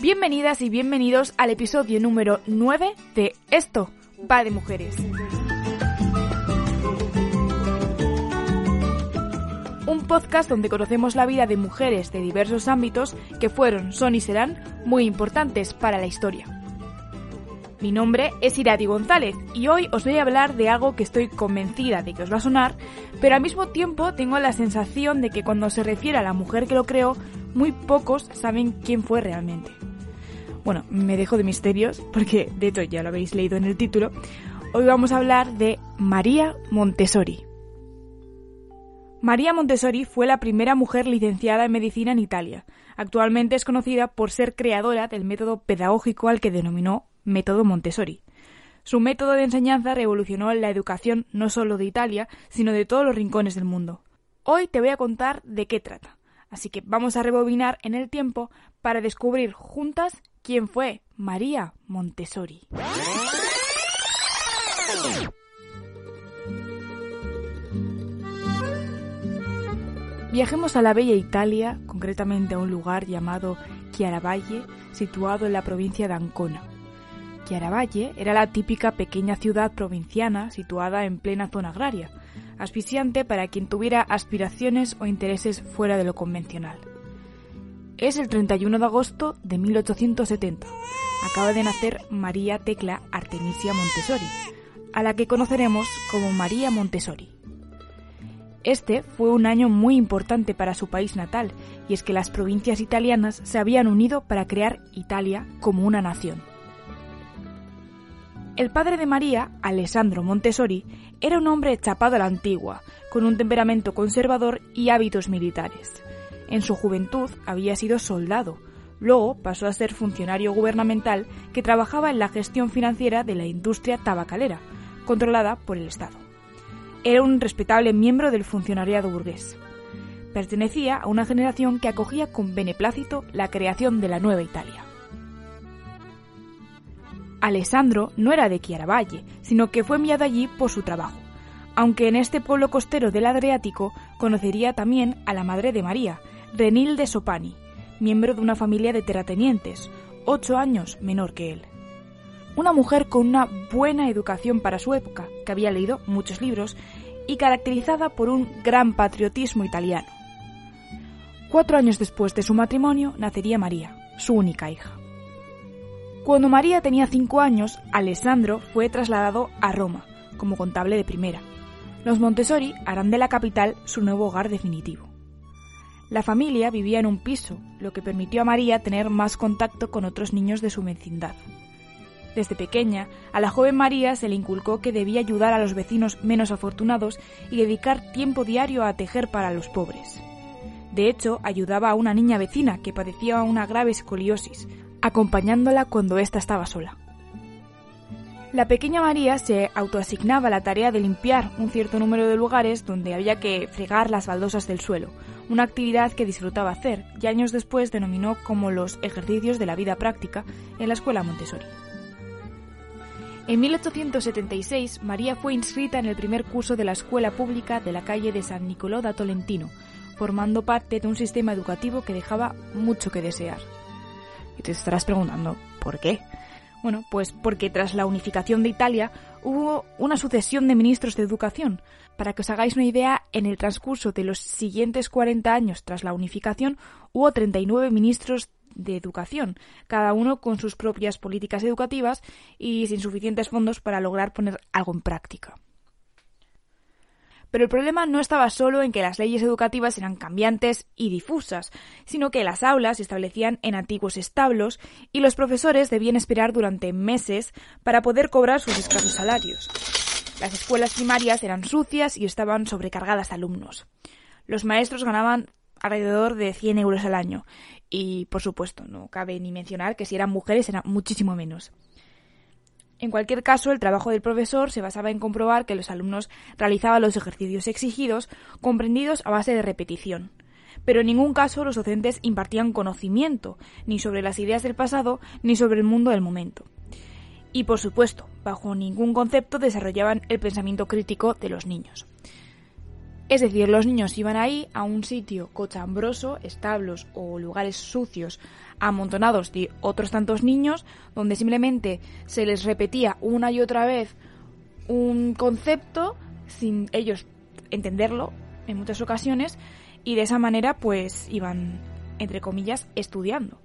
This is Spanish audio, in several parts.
Bienvenidas y bienvenidos al episodio número 9 de Esto va de mujeres. Un podcast donde conocemos la vida de mujeres de diversos ámbitos que fueron, son y serán muy importantes para la historia. Mi nombre es Irati González y hoy os voy a hablar de algo que estoy convencida de que os va a sonar, pero al mismo tiempo tengo la sensación de que cuando se refiere a la mujer que lo creó, muy pocos saben quién fue realmente. Bueno, me dejo de misterios porque de hecho ya lo habéis leído en el título. Hoy vamos a hablar de María Montessori. María Montessori fue la primera mujer licenciada en medicina en Italia. Actualmente es conocida por ser creadora del método pedagógico al que denominó método Montessori. Su método de enseñanza revolucionó la educación no solo de Italia, sino de todos los rincones del mundo. Hoy te voy a contar de qué trata. Así que vamos a rebobinar en el tiempo para descubrir juntas quién fue María Montessori. Viajemos a la bella Italia, concretamente a un lugar llamado Chiaravalle, situado en la provincia de Ancona. Chiaravalle era la típica pequeña ciudad provinciana situada en plena zona agraria, asfixiante para quien tuviera aspiraciones o intereses fuera de lo convencional. Es el 31 de agosto de 1870. Acaba de nacer María Tecla Artemisia Montessori, a la que conoceremos como María Montessori. Este fue un año muy importante para su país natal, y es que las provincias italianas se habían unido para crear Italia como una nación. El padre de María, Alessandro Montessori, era un hombre chapado a la antigua, con un temperamento conservador y hábitos militares. En su juventud había sido soldado, luego pasó a ser funcionario gubernamental que trabajaba en la gestión financiera de la industria tabacalera, controlada por el Estado. Era un respetable miembro del funcionariado burgués. Pertenecía a una generación que acogía con beneplácito la creación de la nueva Italia. Alessandro no era de Chiaravalle, sino que fue enviado allí por su trabajo, aunque en este pueblo costero del Adriático conocería también a la madre de María, Renilde Sopani, miembro de una familia de terratenientes, ocho años menor que él. Una mujer con una buena educación para su época, que había leído muchos libros y caracterizada por un gran patriotismo italiano. Cuatro años después de su matrimonio nacería María, su única hija. Cuando María tenía cinco años, Alessandro fue trasladado a Roma como contable de primera. Los Montessori harán de la capital su nuevo hogar definitivo. La familia vivía en un piso, lo que permitió a María tener más contacto con otros niños de su vecindad. Desde pequeña, a la joven María se le inculcó que debía ayudar a los vecinos menos afortunados y dedicar tiempo diario a tejer para los pobres. De hecho, ayudaba a una niña vecina que padecía una grave escoliosis, acompañándola cuando ésta estaba sola. La pequeña María se autoasignaba la tarea de limpiar un cierto número de lugares donde había que fregar las baldosas del suelo, una actividad que disfrutaba hacer y años después denominó como los ejercicios de la vida práctica en la escuela Montessori. En 1876, María fue inscrita en el primer curso de la escuela pública de la calle de San Nicolò da Tolentino, formando parte de un sistema educativo que dejaba mucho que desear. Y te estarás preguntando, ¿por qué? Bueno, pues porque tras la unificación de Italia hubo una sucesión de ministros de educación. Para que os hagáis una idea, en el transcurso de los siguientes 40 años tras la unificación hubo 39 ministros de educación, cada uno con sus propias políticas educativas y sin suficientes fondos para lograr poner algo en práctica. Pero el problema no estaba solo en que las leyes educativas eran cambiantes y difusas, sino que las aulas se establecían en antiguos establos y los profesores debían esperar durante meses para poder cobrar sus escasos salarios. Las escuelas primarias eran sucias y estaban sobrecargadas de alumnos. Los maestros ganaban alrededor de 100 euros al año y, por supuesto, no cabe ni mencionar que si eran mujeres era muchísimo menos. En cualquier caso, el trabajo del profesor se basaba en comprobar que los alumnos realizaban los ejercicios exigidos, comprendidos a base de repetición. Pero en ningún caso los docentes impartían conocimiento, ni sobre las ideas del pasado, ni sobre el mundo del momento. Y, por supuesto, bajo ningún concepto desarrollaban el pensamiento crítico de los niños. Es decir, los niños iban ahí a un sitio cochambroso, establos o lugares sucios, amontonados de otros tantos niños, donde simplemente se les repetía una y otra vez un concepto sin ellos entenderlo en muchas ocasiones y de esa manera pues iban, entre comillas, estudiando.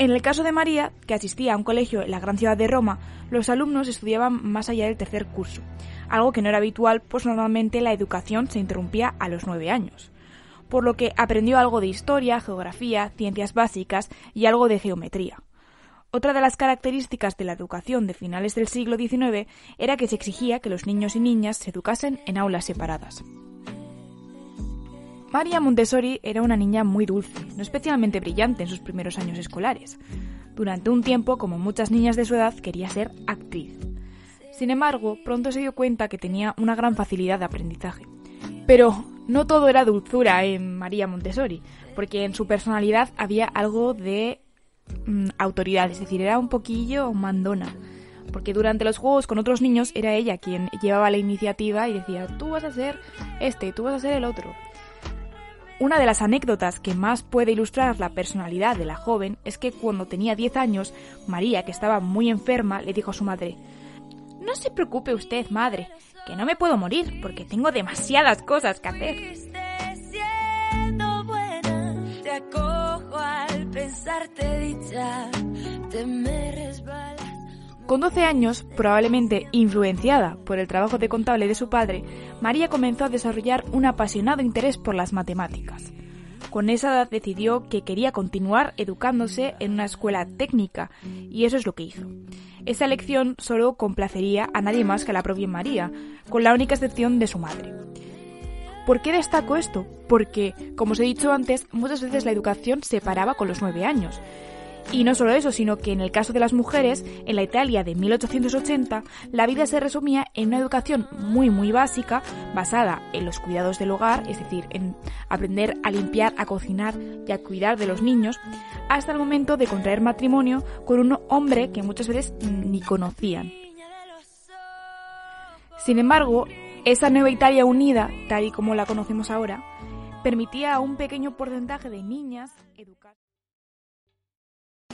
En el caso de María, que asistía a un colegio en la gran ciudad de Roma, los alumnos estudiaban más allá del tercer curso algo que no era habitual, pues normalmente la educación se interrumpía a los nueve años. Por lo que aprendió algo de historia, geografía, ciencias básicas y algo de geometría. Otra de las características de la educación de finales del siglo XIX era que se exigía que los niños y niñas se educasen en aulas separadas. María Montessori era una niña muy dulce, no especialmente brillante en sus primeros años escolares. Durante un tiempo, como muchas niñas de su edad, quería ser actriz. Sin embargo, pronto se dio cuenta que tenía una gran facilidad de aprendizaje. Pero no todo era dulzura en María Montessori, porque en su personalidad había algo de mm, autoridad, es decir, era un poquillo mandona. Porque durante los juegos con otros niños era ella quien llevaba la iniciativa y decía, tú vas a ser este, tú vas a ser el otro. Una de las anécdotas que más puede ilustrar la personalidad de la joven es que cuando tenía 10 años, María, que estaba muy enferma, le dijo a su madre, no se preocupe usted, madre, que no me puedo morir porque tengo demasiadas cosas que hacer. Con 12 años, probablemente influenciada por el trabajo de contable de su padre, María comenzó a desarrollar un apasionado interés por las matemáticas. Con esa edad decidió que quería continuar educándose en una escuela técnica, y eso es lo que hizo. Esa elección solo complacería a nadie más que a la propia María, con la única excepción de su madre. ¿Por qué destaco esto? Porque, como os he dicho antes, muchas veces la educación se paraba con los nueve años. Y no solo eso, sino que en el caso de las mujeres, en la Italia de 1880, la vida se resumía en una educación muy muy básica, basada en los cuidados del hogar, es decir, en aprender a limpiar, a cocinar y a cuidar de los niños, hasta el momento de contraer matrimonio con un hombre que muchas veces ni conocían. Sin embargo, esa nueva Italia unida, tal y como la conocemos ahora, permitía a un pequeño porcentaje de niñas educar.